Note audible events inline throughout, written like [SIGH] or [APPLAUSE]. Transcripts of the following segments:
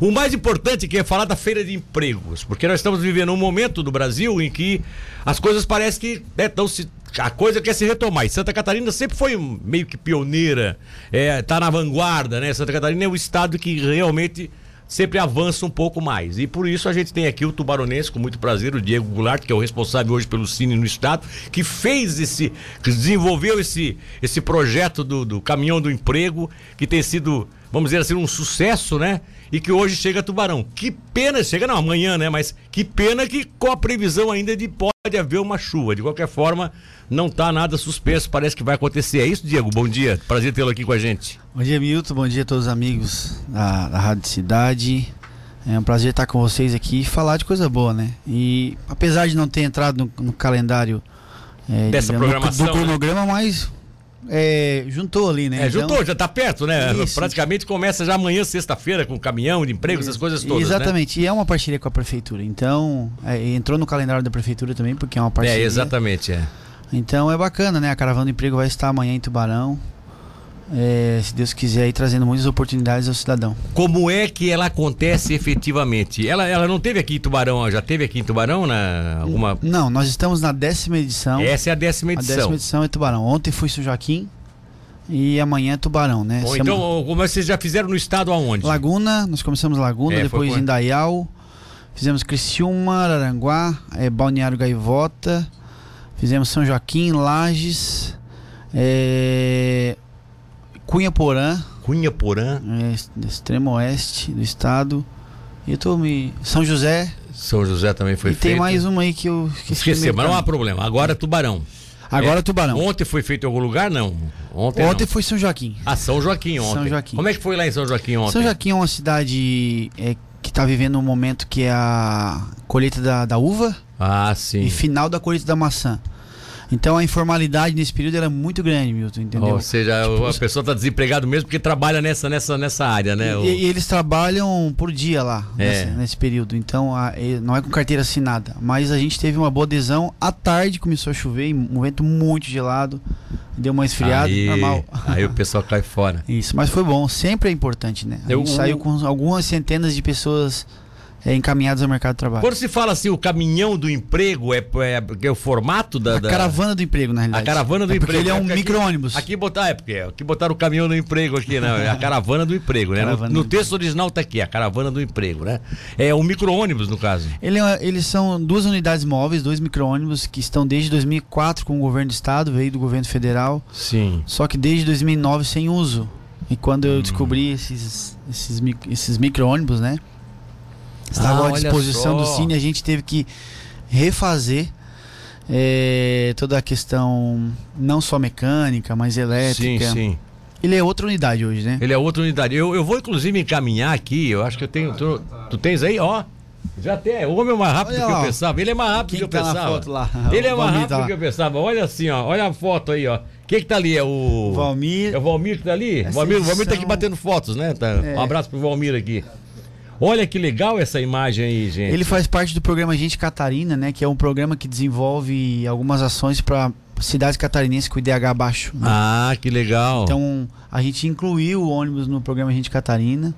O mais importante que é falar da feira de empregos, porque nós estamos vivendo um momento do Brasil em que as coisas parecem que estão né, se a coisa quer se retomar. E Santa Catarina sempre foi meio que pioneira, é, tá na vanguarda, né? Santa Catarina é o estado que realmente sempre avança um pouco mais. E por isso a gente tem aqui o tubaronense, com muito prazer, o Diego Goulart, que é o responsável hoje pelo Cine no Estado, que fez esse, que desenvolveu esse, esse projeto do, do caminhão do emprego, que tem sido, vamos dizer assim, um sucesso, né? E que hoje chega Tubarão. Que pena, chega não, amanhã, né? Mas que pena que com a previsão ainda de pode haver uma chuva. De qualquer forma, não está nada suspenso, parece que vai acontecer. É isso, Diego? Bom dia, prazer tê-lo aqui com a gente. Bom dia, Milton, bom dia a todos os amigos da, da Rádio Cidade. É um prazer estar com vocês aqui e falar de coisa boa, né? E apesar de não ter entrado no, no calendário é, dessa digamos, programação, do cronograma, né? mas é, juntou ali, né? É, então, juntou, já está perto, né? Isso. Praticamente começa já amanhã, sexta-feira, com caminhão de emprego, essas coisas todas. Né? Exatamente, né? e é uma parceria com a prefeitura. Então, é, entrou no calendário da prefeitura também, porque é uma parceria. É, exatamente, é. Então é bacana, né? A Caravana do Emprego vai estar amanhã em Tubarão. É, se Deus quiser, aí trazendo muitas oportunidades ao cidadão. Como é que ela acontece efetivamente? Ela, ela não teve aqui em Tubarão, já teve aqui em Tubarão na alguma? Não, nós estamos na décima edição. Essa é a décima edição. A décima edição é Tubarão. Ontem foi São Joaquim e amanhã é Tubarão, né? Bom, então, como vocês já fizeram no estado aonde? Laguna, nós começamos Laguna, é, depois foi... Indaial, fizemos Criciúma, Aranguá, é, Balneário Gaivota. Fizemos São Joaquim, Lages, é, Cunha Porã. Cunha Porã. É, extremo oeste do estado. E eu tô me. São José. São José também foi e feito. tem mais uma aí que eu esqueci. Esqueci, mas não há problema. Agora é Tubarão. Agora é, Tubarão. Ontem foi feito em algum lugar? Não. Ontem, ontem não. foi São Joaquim. Ah, São Joaquim ontem. São Joaquim. Como é que foi lá em São Joaquim ontem? São Joaquim é uma cidade é, que está vivendo um momento que é a colheita da, da uva. Ah, sim. E final da colheita da maçã. Então a informalidade nesse período era muito grande, Milton, entendeu? Ou seja, tipo, a pessoa está desempregada mesmo porque trabalha nessa, nessa, nessa área, né? E, e eles trabalham por dia lá, é. nesse, nesse, período. Então a, não é com carteira assinada. Mas a gente teve uma boa adesão. À tarde começou a chover, um vento muito gelado. Deu uma esfriada, aí, normal. Aí o pessoal cai fora. [LAUGHS] Isso, mas foi bom. Sempre é importante, né? A Eu, gente saiu com algumas centenas de pessoas é, encaminhados ao mercado de trabalho. Quando se fala assim, o caminhão do emprego é, é, é o formato da, A da... caravana do emprego, na realidade. A caravana do é emprego. Ele é um micro-ônibus. Aqui, aqui botar, é porque aqui botaram o caminhão do emprego aqui, né? É a caravana do emprego, né? No, no texto original tá aqui, a caravana do emprego, né? É um micro-ônibus, no caso. Ele, é, eles são duas unidades móveis, dois micro-ônibus que estão desde 2004 com o governo do estado, veio do governo federal. Sim. Só que desde 2009 sem uso. E quando eu descobri esses, esses, esses micro-ônibus, né? Estava ah, à disposição do Cine, a gente teve que refazer é, toda a questão, não só mecânica, mas elétrica. Sim, sim. Ele é outra unidade hoje, né? Ele é outra unidade. Eu, eu vou inclusive encaminhar aqui, eu acho que eu tenho. Tu, tu tens aí, ó. Já tem. O homem é mais rápido Olha, que eu pensava. Ele é mais rápido Quem que eu tá pensava. foto lá? Ele é mais rápido tá que eu pensava. Olha assim, ó. Olha a foto aí, ó. Quem que tá ali? É o. Valmir. É o Valmir que tá ali? O Valmir, Valmir tá aqui batendo fotos, né? Tá. É. Um abraço pro Valmir aqui. Olha que legal essa imagem aí, gente. Ele faz parte do programa Gente Catarina, né? Que é um programa que desenvolve algumas ações para cidades catarinenses com IDH baixo. Né? Ah, que legal. Então, a gente incluiu o ônibus no programa Gente Catarina.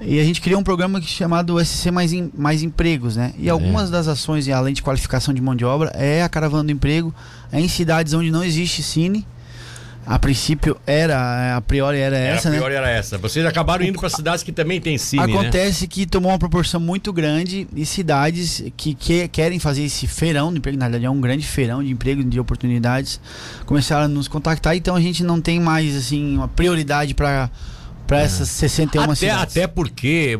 E a gente criou um programa chamado SC Mais, em, Mais Empregos, né? E é. algumas das ações, além de qualificação de mão de obra, é a caravana do emprego, é em cidades onde não existe cine a princípio era, a priori era, essa, né? A priori né? era essa. Vocês acabaram indo para cidades que também tem cine, né? Acontece né? que tomou uma proporção muito grande e cidades que, que querem fazer esse feirão de emprego, na verdade é um grande feirão de emprego, de oportunidades, começaram a nos contactar, então a gente não tem mais assim uma prioridade para para é. essas 61 até, cidades. Até porque,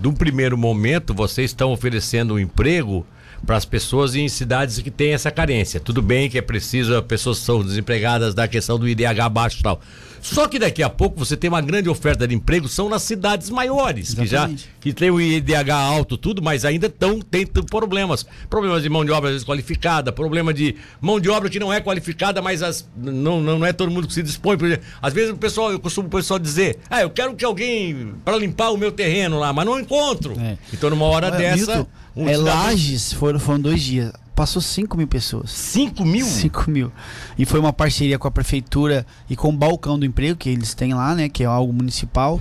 de um primeiro momento, vocês estão oferecendo um emprego para as pessoas em cidades que têm essa carência. Tudo bem que é preciso, as pessoas são desempregadas da questão do IDH baixo e tal. Só que daqui a pouco você tem uma grande oferta de emprego, são nas cidades maiores, Exatamente. que já que tem o IDH alto, tudo, mas ainda estão tem problemas. Problemas de mão de obra desqualificada, problema de mão de obra que não é qualificada, mas as, não, não, não é todo mundo que se dispõe. Às vezes o pessoal, eu costumo o pessoal dizer, ah, eu quero que alguém para limpar o meu terreno lá, mas não encontro. É. Então numa hora dessa. Milton, um é, Lages foram, foram dois dias. Passou 5 mil pessoas. 5 mil? 5 mil. E foi uma parceria com a prefeitura e com o balcão do emprego que eles têm lá, né? Que é algo municipal.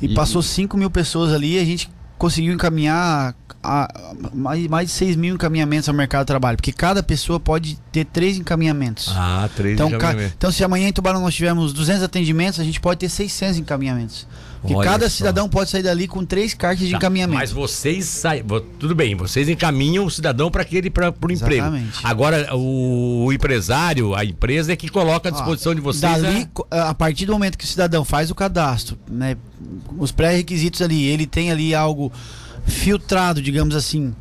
E, E- passou 5 mil pessoas ali e a gente conseguiu encaminhar a- mais, mais de 6 mil encaminhamentos ao mercado de trabalho. Porque cada pessoa pode ter três encaminhamentos. Ah, três Então, ca- encaminhamentos. então, se amanhã em Tubarão nós tivermos 200 atendimentos, a gente pode ter 600 encaminhamentos. Porque Olha cada só. cidadão pode sair dali com três cartas de Tá, encaminhamento. Mas vocês saem. Tudo bem, vocês encaminham o cidadão para aquele para o emprego. Agora, o, o empresário, a empresa é que coloca à disposição de vocês. Dali, né? co- a partir do momento que o cidadão faz o cadastro, né, os pré-requisitos ali, ele tem ali algo filtrado, digamos assim,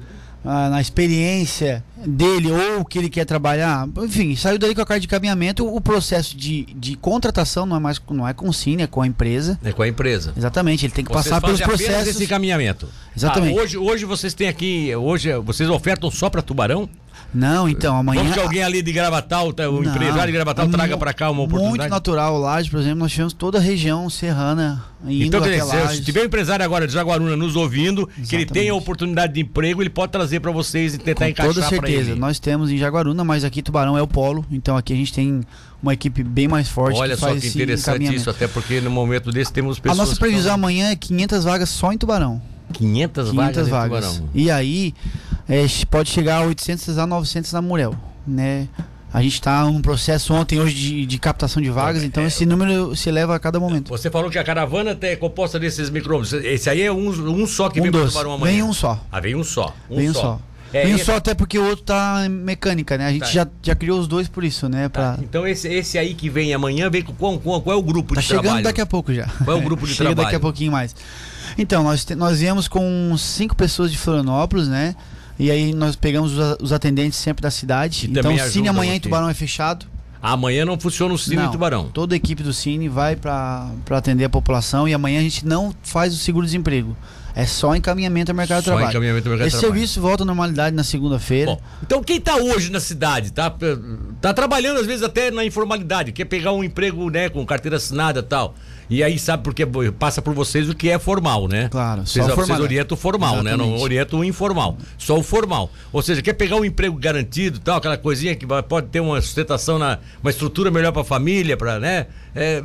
ah, na experiência dele ou o que ele quer trabalhar, enfim, saiu dali com a carta de caminhamento, o processo de, de contratação não é mais não é com o Cine, é com a empresa. É com a empresa. Exatamente, ele tem que Vocês passar pelos processos. esse encaminhamento. Exatamente. Ah, hoje, hoje vocês têm aqui. Hoje vocês ofertam só para Tubarão? Não, então amanhã Vamos que alguém ali de Gravatal, tá, o Não, empresário de Gravatal é traga para cá uma oportunidade. Muito natural, Laje, por exemplo, nós tivemos toda a região serrana indo Então, quer dizer, se tiver um empresário agora de Jaguaruna nos ouvindo, que ele Exatamente. tenha a oportunidade de emprego, ele pode trazer para vocês e tentar Com encaixar toda certeza. Nós temos em Jaguaruna, mas aqui Tubarão é o polo. Então aqui a gente tem uma equipe bem mais forte Olha que só que interessante isso, até porque no momento desse temos A pessoas. nossa que previsão estão- amanhã é 500 vagas só em Tubarão. 500 vagas. 500 em vagas. Tubarão. E aí é, pode chegar a 800 a 900 na Murel, né? A gente está num processo ontem, hoje, de, de captação de vagas, então É. esse número se eleva a cada momento. Você falou que a caravana é composta desses micro-ônibus. Esse aí é um, um só que Um vem para. Tubarão amanhã. Vem um só. Ah, vem um só. Um Vem um só. só. É, Vem um esse- só até porque o outro tá em mecânica, né? A gente Tá. já, já criou os dois por isso, né? Pra... Então esse, esse aí que vem amanhã, vem com qual, qual, qual é o grupo Tá de chegando trabalho? daqui a pouco já. Qual é o grupo de [LAUGHS] Chega trabalho? daqui a pouquinho mais. Então, nós, te- nós viemos com cinco pessoas de Florianópolis, né? E aí nós pegamos os, atendentes sempre da cidade. Que então o Cine amanhã em. Tubarão é fechado. Amanhã não funciona o Cine Não, em Tubarão. Toda a equipe do Cine vai para atender a população e amanhã a gente não faz o seguro-desemprego. É só encaminhamento ao mercado de Só trabalho. encaminhamento ao mercado Esse de trabalho. serviço volta à normalidade na segunda-feira. Então quem está hoje na cidade, tá, tá trabalhando às vezes até na informalidade, quer pegar um emprego, né, com carteira assinada e tal. E aí sabe porque passa por vocês o que é formal, né? Claro, só vocês, o vocês formal. orientam o formal, né? Não Exatamente. orientam o informal. Só o formal. Ou seja, quer pegar um emprego garantido, tal, aquela coisinha que pode ter uma sustentação na uma estrutura melhor para a família, para, né? É,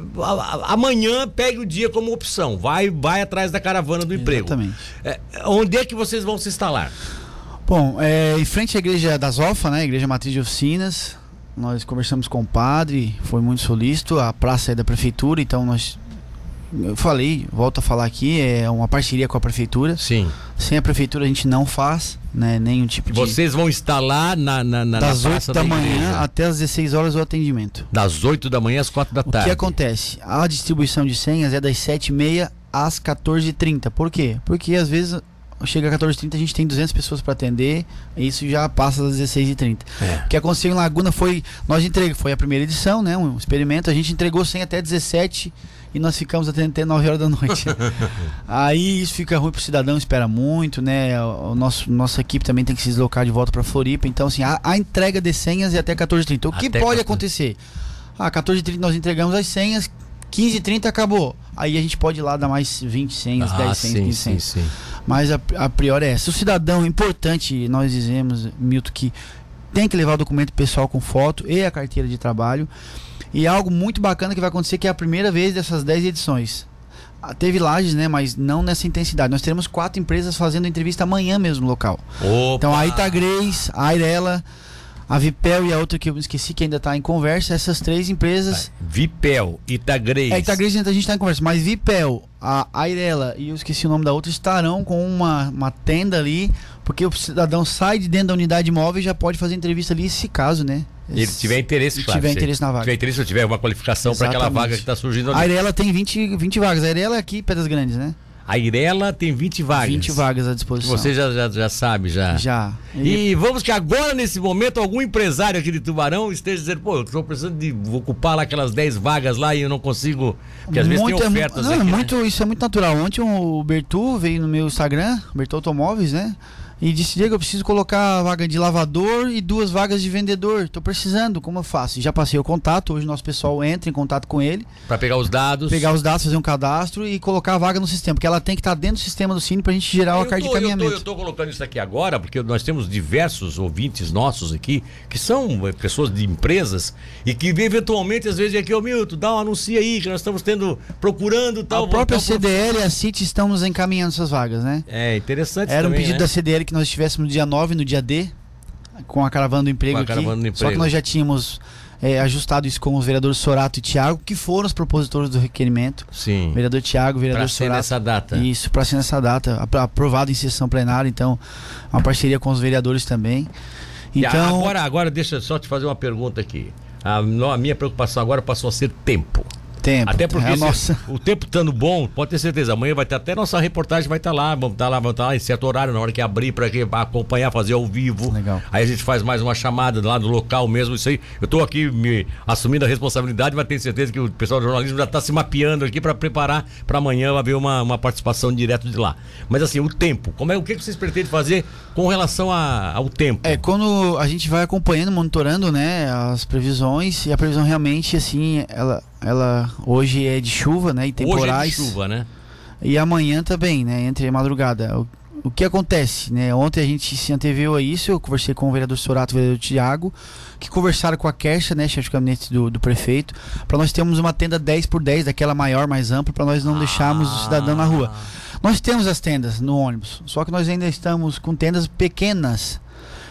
amanhã pegue o dia como opção. Vai vai atrás da caravana do emprego. Exatamente. É, onde é que vocês vão se instalar? Bom, é, em frente à igreja das OFA, né? Igreja Matriz de Oficinas, nós conversamos com o padre, foi muito solícito, a praça é da prefeitura, então nós. Eu falei, volto a falar aqui, é uma parceria com a prefeitura. Sim. Sem a prefeitura a gente não faz, né? Nenhum tipo de. Vocês vão instalar na, na, na, das na 8 praça da, manhã até as 16 horas o atendimento. Das 8 da manhã às 4 da O tarde. que acontece? A distribuição de senhas é das 7h30 às 14h30. Por quê? Porque às vezes chega às 14h30 a gente tem 200 pessoas para atender e isso já passa das 16h30. É. O que aconteceu em Laguna foi. Nós entregamos, foi a primeira edição, né? Um experimento. A gente entregou senha até 17 e nós ficamos atendendo até 9 horas da noite. [LAUGHS] Aí isso fica ruim pro cidadão, espera muito, né? O, o nosso, nossa equipe também tem que se deslocar de volta para Floripa. Então, assim, a, a entrega de senhas é até 14h30. O que Até pode 14h30. acontecer? Ah, 14h30 nós entregamos as senhas, 15h30 acabou. Aí a gente pode ir lá dar mais 20 senhas, 10 Ah, senhas, sim, 15 sim, senhas. sim. Mas a, a priori é essa. O cidadão, importante, nós dizemos, Milton, que tem que levar o documento pessoal com foto e a carteira de trabalho. E algo muito bacana que vai acontecer que é a primeira vez dessas 10 edições. Ah, Teve lajes, né? Mas não nessa intensidade. Nós teremos quatro empresas fazendo entrevista amanhã mesmo no local. Opa. Então a Itagrês, a Airela, a Vipel e a outra que eu esqueci que ainda está em conversa, essas três empresas. Vipel, Itagrês. É, Itagrês a gente está em conversa, mas Vipel, a Airela e eu esqueci o nome da outra estarão com uma, uma tenda ali, porque o cidadão sai de dentro da unidade móvel e já pode fazer entrevista ali, se caso, né? Ele tiver interesse, Se claro. tiver se interesse na vaga. tiver interesse, se tiver uma qualificação para aquela vaga que está surgindo A ali. Airela tem 20, 20 vagas. A Airela é aqui Pedras Grandes, né? A Irela tem 20 vagas. 20 vagas à disposição. Você já, já, já sabe, já. Já. E, E vamos que agora, nesse momento, algum empresário aqui de Tubarão esteja dizendo, pô, eu estou precisando de ocupar lá aquelas 10 vagas lá e eu não consigo. Porque às vezes tem muito, é ofertas não, aqui. é né? muito, Isso é muito natural. Ontem o Bertu veio no meu Instagram, Bertu Automóveis, né? E disse, Diego, eu preciso colocar a vaga de lavador e duas vagas de vendedor. Tô precisando, como eu faço? Já passei o contato, hoje nosso pessoal entra em contato com ele. Para pegar os dados. Pegar os dados, fazer um cadastro e colocar a vaga no sistema. Porque ela tem que estar tá dentro do sistema do Cine pra gente gerar eu a carta de caminhamento. Eu tô colocando isso aqui agora, porque nós temos diversos ouvintes nossos aqui, que são eh, pessoas de empresas e que eventualmente, às vezes, aqui, ô Milton, dá um anúncio aí, que nós estamos tendo, procurando tal. A própria CDL e a CIT estão nos encaminhando essas vagas, né? É interessante Era também, um pedido né? da CDL que nós estivéssemos no dia 9, no dia D, com a caravana do emprego aqui. caravana do Só que emprego. nós já tínhamos é, ajustado isso com os vereadores Sorato e Tiago, que foram os propositores do requerimento. Sim. Vereador Tiago, vereador Para ser Sorato. nessa data. Isso, para ser nessa data, apro- aprovado em sessão plenária, então, uma parceria com os vereadores também. Então, agora, agora deixa eu só te fazer uma pergunta aqui. A, a minha preocupação agora passou a ser tempo. Tempo. Até porque é a se- nossa. o tempo estando bom, pode ter certeza, amanhã vai ter até nossa reportagem vai estar lá, vamos estar lá, vamos estar lá em certo horário, na hora que abrir para acompanhar, fazer ao vivo. Legal. Aí a gente faz mais uma chamada lá do local mesmo, isso aí. Eu estou aqui me assumindo a responsabilidade, mas tenho certeza que o pessoal do jornalismo já está se mapeando aqui para preparar para amanhã haver uma, uma participação direto de lá. Mas assim, o tempo, como é o que que vocês pretendem fazer com relação a- ao tempo? É, quando a gente vai acompanhando, monitorando, né, as previsões, e a previsão realmente, assim, ela, ela hoje é de chuva, né, e Hoje é temporais. de chuva, né? E amanhã também, né? Entre a madrugada. O, o que acontece, né? Ontem a gente se anteveu a isso, eu conversei com o vereador Sorato e o vereador Tiago, que conversaram com a Kercha, né, chefe de gabinete do, do prefeito, para nós termos uma tenda 10 por 10, daquela maior, mais ampla, para nós não deixarmos o cidadão na rua. Nós temos as tendas no ônibus, só que nós ainda estamos com tendas pequenas.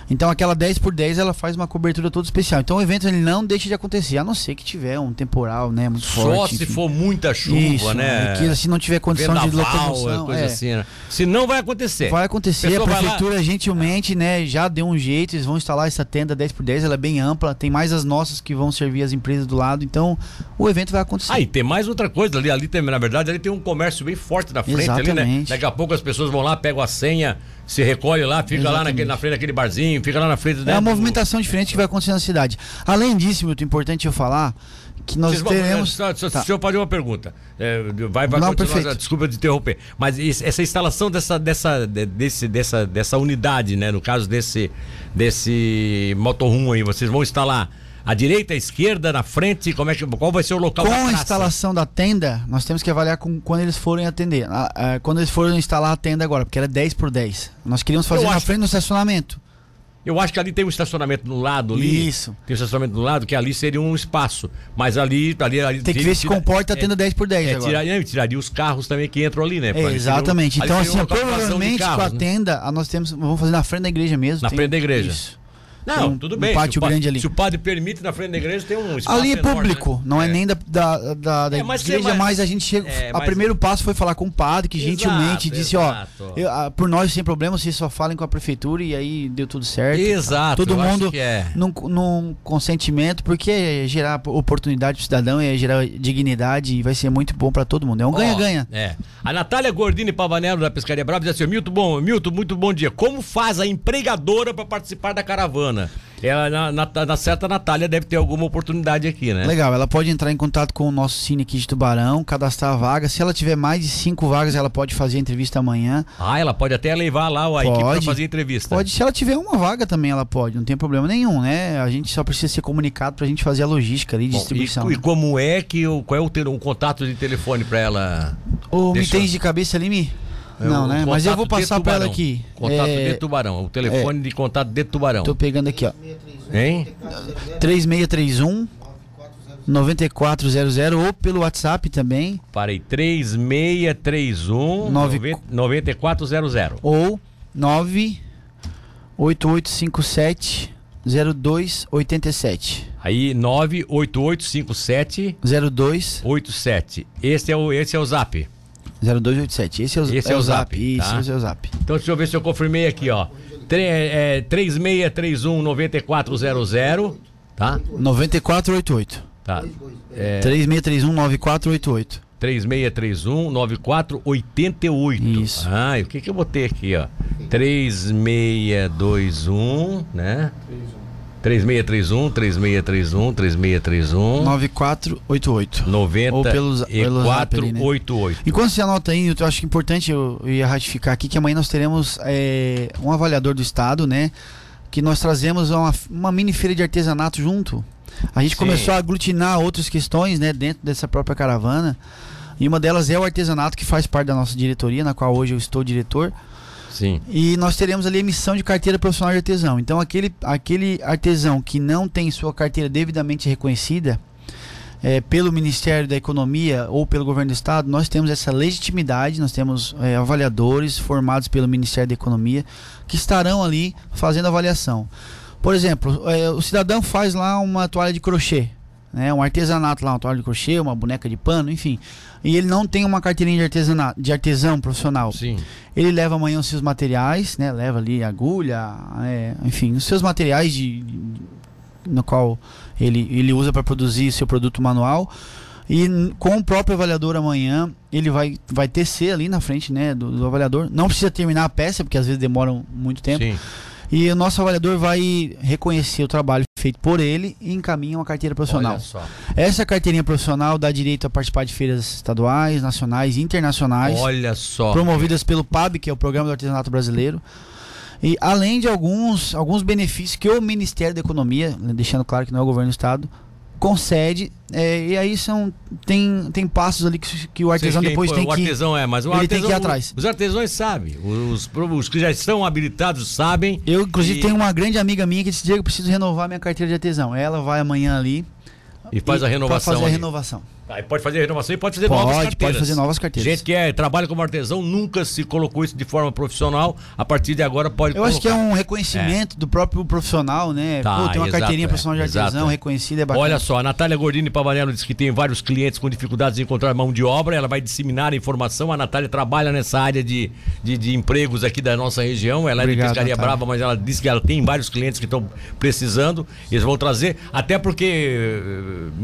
Então aquela 10 por 10 ela faz uma cobertura toda especial. Então o evento ele não deixa de acontecer, a não ser que tiver um temporal, né, muito Só forte. se enfim. for muita chuva, Isso, né? Que se não tiver condição de Vendaval, locomoção, coisa é. assim, né? Se não vai acontecer. Vai acontecer, a Pessoa vai lá- prefeitura gentilmente, né, já deu um jeito, eles vão instalar essa tenda 10 por 10, ela é bem ampla, tem mais as nossas que vão servir as empresas do lado, então o evento vai acontecer. Ah, e tem mais outra coisa ali, ali tem, na verdade, ali tem um comércio bem forte na frente ali, né? Exatamente. Daqui a pouco as pessoas vão lá, pegam a senha, se recolhe lá, fica lá Exatamente. naquele, na frente daquele barzinho, fica lá na frente É né, uma do- movimentação diferente que vai acontecer na cidade. Além disso, muito importante eu falar que nós Vocês vão- teremos Só, só, Tá. Eu uma pergunta. É, vai, vai Não, continuar, perfeito. desculpa de interromper. Mas esse- essa instalação dessa, dessa, de- desse, dessa, dessa unidade, né? No caso desse, desse motorhome aí, vocês vão instalar à direita, à esquerda, na frente? Como é que, qual vai ser o local com da a praça? instalação da tenda, nós temos que avaliar com, quando eles forem atender. Ah, ah, quando eles forem instalar a tenda agora, porque era 10 por 10. Nós queríamos fazer Eu na frente no estacionamento. Eu acho que ali tem um estacionamento no lado ali. Isso. Tem um estacionamento do lado, que ali seria um espaço. Mas ali. ali, ali Tem que ver se tira- comporta a tenda 10 por 10 É, agora. tiraria, não, tiraria os carros também que entram ali, né? É, um- exatamente. Então, assim, provavelmente com a carros, né? tenda, ah, nós temos. Vamos fazer na frente da igreja mesmo. Na tem- frente da igreja. Isso. Não, um- tudo um bem. pátio se o pa- grande ali. Se o padre permite, na frente da igreja tem um espaço Ali é enorme, público, né? não é, nem da, da, da, da É, mas igreja, vai- mas a gente chega. É, a mas- primeiro passo foi falar com o padre, que Exato, gentilmente disse: exato. ó, eu- ah, por nós sem problema, vocês só falem com a prefeitura e aí deu tudo certo. Exato, Todo mundo é. num, num consentimento, porque é gerar oportunidade pro cidadão, é gerar dignidade e vai ser muito bom pra todo mundo. É um ganha-ganha. É. A Natália Gordini Pavanello da Pescaria Brava diz assim: Milton, bom, Milton, muito bom dia. Como faz a empregadora para participar da caravana? Ela, na, na, na certa Natália deve ter alguma oportunidade aqui, né? Legal, ela pode entrar em contato com o nosso Cine aqui de Tubarão, cadastrar a vaga. Se ela tiver mais de cinco vagas, ela pode fazer a entrevista amanhã. Ah, ela pode até levar lá a equipe para Pode. fazer entrevista. Pode, se ela tiver uma vaga também, ela pode, não tem problema nenhum, né? A gente só precisa ser comunicado pra gente fazer a logística ali, Bom, distribuição. e, e como é que o qual é o, ter, um contato de telefone para ela? Ou me tens de cabeça ali, Mi? É, Não, né? Mas eu vou passar pra ela aqui. Contato É, de Tubarão. O telefone de contato de Tubarão. Tô pegando aqui, ó. Hein? 3631 9400 ou pelo WhatsApp também, Parei. 3631 Nove- 9400. ou 98857 0287. Aí 98857 02 87. Esse é o esse é o Zap. 0287. Esse é o, Esse é o Zap, Isso, tá? esse é o Zap. Então deixa eu ver se eu confirmei aqui, ó. Tre- é, 3631 9400, tá? 9488. Tá. É, 3631 9488. 3631 9488. Isso. Ah, e o que que eu botei aqui, ó? 3621, né? 3631, 3631, 3631. 9488. 90 Ou pelos- e pelo zap ali, né? 488. Enquanto você anota aí, eu acho que é importante eu, eu ia ratificar aqui que amanhã nós teremos é, um avaliador do Estado, né? Que nós trazemos uma, uma mini feira de artesanato junto. A gente Sim. começou a aglutinar outras questões, né, dentro dessa própria caravana. E uma delas é o artesanato, que faz parte da nossa diretoria, na qual hoje eu estou diretor. Sim. E nós teremos ali emissão de carteira profissional de artesão. Então, aquele, aquele artesão que não tem sua carteira devidamente reconhecida eh, pelo Ministério da Economia ou pelo Governo do Estado, nós temos essa legitimidade, nós temos eh, avaliadores formados pelo Ministério da Economia que estarão ali fazendo avaliação. Por exemplo, eh, o cidadão faz lá uma toalha de crochê, né, um artesanato lá, uma toalha de crochê, uma boneca de pano, enfim. E ele não tem uma carteirinha de artesanato, de artesão profissional. Sim. Ele leva amanhã os seus materiais, né? Leva ali agulha, é, enfim, os seus materiais de, de- no qual ele, ele usa para produzir seu produto manual. E com o próprio avaliador amanhã, ele vai, vai tecer ali na frente né, do, do avaliador. Não precisa terminar a peça, porque às vezes demoram muito tempo. Sim. E o nosso avaliador vai reconhecer o trabalho feito por ele e encaminha uma carteira profissional. Olha só. Essa carteirinha profissional dá direito a participar de feiras estaduais, nacionais e internacionais Olha só. promovidas pelo PAB, que é o Programa do Artesanato Brasileiro. E além de alguns, alguns benefícios que o Ministério da Economia, deixando claro que não é o governo do estado, concede. é, e aí são tem, tem passos ali que, que o artesão depois tem o que artesão é, mas o ele tem artesão, que ir atrás. Os artesãos sabem. Os, os que já estão habilitados sabem. Eu, inclusive, E- tenho uma grande amiga minha que disse: Diego, eu preciso renovar minha carteira de artesão. Ela vai amanhã ali E faz a pra renovação. fazer a ali. renovação. Aí pode fazer a renovação e pode fazer novas Pode, carteiras. pode fazer novas carteiras. Gente que é, trabalha como artesão nunca se colocou isso de forma profissional. A partir de agora pode Eu acho que é colocar. um reconhecimento do próprio profissional, né? Tá, Pô, tem uma exato, carteirinha é, profissional de artesão exato. reconhecida, é bacana. Olha só, a Natália Gordini Pavanello diz que tem vários clientes com dificuldades em encontrar mão de obra. Ela vai disseminar a informação. A Natália trabalha nessa área de, de, de empregos aqui da nossa região. Ela é de Obrigado, Pescaria Natália. Brava, mas ela disse que ela tem vários clientes que estão precisando. Eles vão trazer, até porque,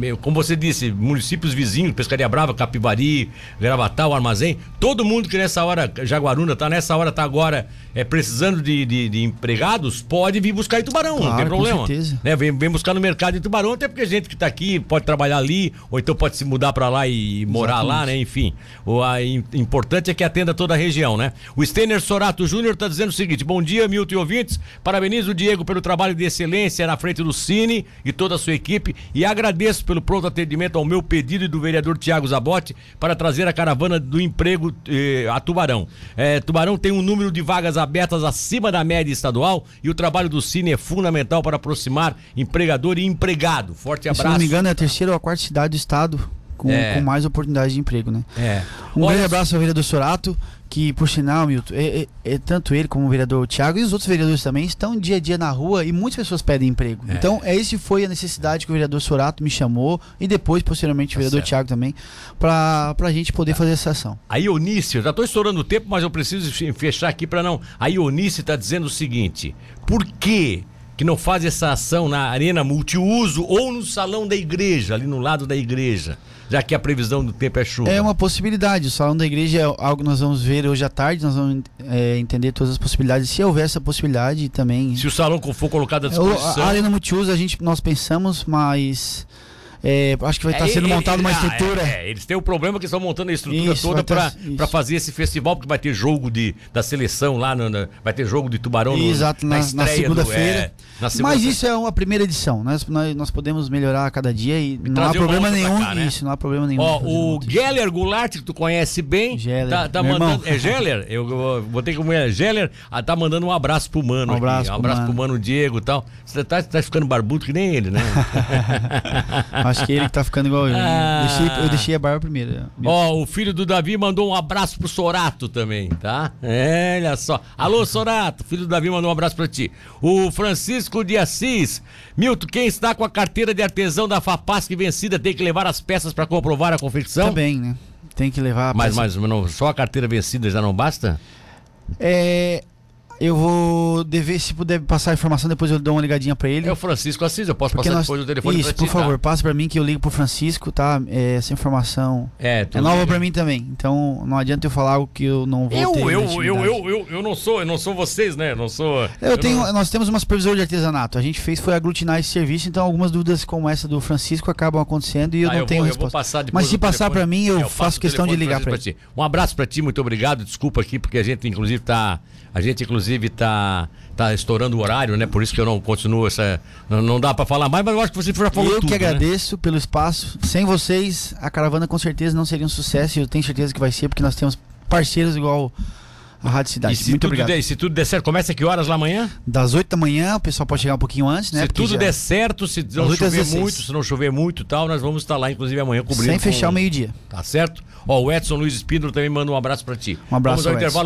eh, como você disse, municípios vizinhos, Pescaria Brava, Capivari, Gravatal, Armazém, todo mundo que nessa hora, Jaguaruna, tá nessa hora, tá agora é, precisando de, de, de empregados, pode vir buscar em Tubarão, não Claro, tem com problema. certeza. Né, vem, vem buscar no mercado em Tubarão, até porque gente que tá aqui pode trabalhar ali, ou então pode se mudar para lá e morar lá, Exatamente. né? Enfim, o a, im- importante é que atenda toda a região, né? O Stener Sorato Júnior tá dizendo o seguinte: bom dia, Milton e ouvintes. Parabenizo o Diego pelo trabalho de excelência na frente do Cine e toda a sua equipe e agradeço pelo pronto atendimento ao meu pedido e do vereador Tiago Zabotti para trazer a caravana do emprego eh, a Tubarão. Eh, Tubarão tem um número de vagas abertas acima da média estadual e o trabalho do Cine é fundamental para aproximar empregador e empregado. Forte Se abraço. não me engano, é a terceira ou a quarta cidade do estado com, É. com mais oportunidades de emprego, né? É. Um Olha grande abraço ao vereador Sorato, que por sinal, Milton, é, é- é tanto ele como o vereador Tiago e os outros vereadores também estão dia a dia na rua e muitas pessoas pedem emprego. É. Então, esse foi a necessidade que o vereador Sorato me chamou e depois, posteriormente, o Tá vereador certo. Tiago também, para a gente poder fazer essa ação. A Ionice, eu já estou estourando o tempo, mas eu preciso fe- fechar aqui para não. A Ionice está dizendo o seguinte: por que que não faz essa ação na arena multiuso ou no salão da igreja, ali no lado da igreja, já que a previsão do tempo é chuva? É uma possibilidade. O salão da igreja é algo que nós vamos ver hoje à tarde, nós vamos é, entender todas as possibilidades. Se houver essa possibilidade também. Se o salão for colocado à É, disposição. A arena multiuso a gente nós pensamos, mas é, acho que vai estar É, sendo ele- montada uma ah, estrutura. É, é, eles têm o problema que estão montando a estrutura Isso, toda ter- para fazer esse festival, porque vai ter jogo de, da seleção lá, no- na- vai ter jogo de tubarão no- Exato, na, na do- segunda-feira. é, na segunda Mas isso é uma primeira edição. Nós, nós, nós podemos melhorar a cada dia e não há problema nenhum. cá, né? Isso, não há problema nenhum. Ó, o. Geller Goulart, que tu conhece bem, Geller, tá, tá mandando. irmão. É Geller? Eu, eu vou ter que comer. Geller ah, tá mandando um abraço pro mano. Um aqui, abraço um pro abraço mano. pro mano Diego e tal. Você tá, tá ficando barbudo que nem ele, né? [LAUGHS] [LAUGHS] Acho que ele que [LAUGHS] tá ficando igual eu. Ah. Deixei- eu deixei a barba primeiro. Ó, o filho do Davi mandou um abraço pro Sorato também, tá? É, olha só. Alô, Sorato, filho do Davi mandou um abraço pra ti. O Francisco de Assis. Milton, quem está com a carteira de artesão da FAPASC vencida tem que levar as peças pra comprovar a confecção? Também, né? Tem que levar a Mas, mas não, só a carteira vencida já não basta? É, Eu vou dever, se puder passar a informação, depois eu dou uma ligadinha pra ele. É o Francisco Assis, eu posso Porque passar nós- depois o telefone Isso, por favor, tá? passa pra mim que eu ligo pro Francisco, tá? É, essa informação É, é nova pra mim também. Então não adianta eu falar algo que eu não vou Eu, ter. eu, eu, eu, eu, eu não sou, eu não sou vocês, né? Eu não sou. Eu tenho, não- nós temos uma supervisora de artesanato. A gente fez foi aglutinar esse serviço, então algumas dúvidas como essa do Francisco acabam acontecendo e eu Ah, não vou- tenho eu vou resposta. Mas se passar pra mim, eu É, faço passo o questão de ligar pra Francisco ele. Um abraço pra ti, muito obrigado. Desculpa aqui, porque a gente, inclusive, tá. A gente, inclusive, tá, tá estourando o horário, né? Por isso que eu não continuo essa. Não, não dá pra falar mais, mas eu acho que você já falou eu tudo. que né? agradeço pelo espaço. Sem vocês, a caravana com certeza não seria um sucesso e eu tenho certeza que vai ser, porque nós temos parceiros igual a Rádio Cidade. E se Muito tudo obrigado. Der, se tudo der certo, começa que horas lá amanhã? Das 8 da manhã, o pessoal pode chegar um pouquinho antes, né? se Porque tudo já- der certo, se não chover 16. muito, se não chover muito e tal, nós vamos estar lá, inclusive, amanhã cobrindo. Sem fechar com- o meio-dia. Tá certo? Ó, o Edson Luiz Espíndola também manda um abraço pra ti. Um abraço, Vamos ao Edson. intervalo.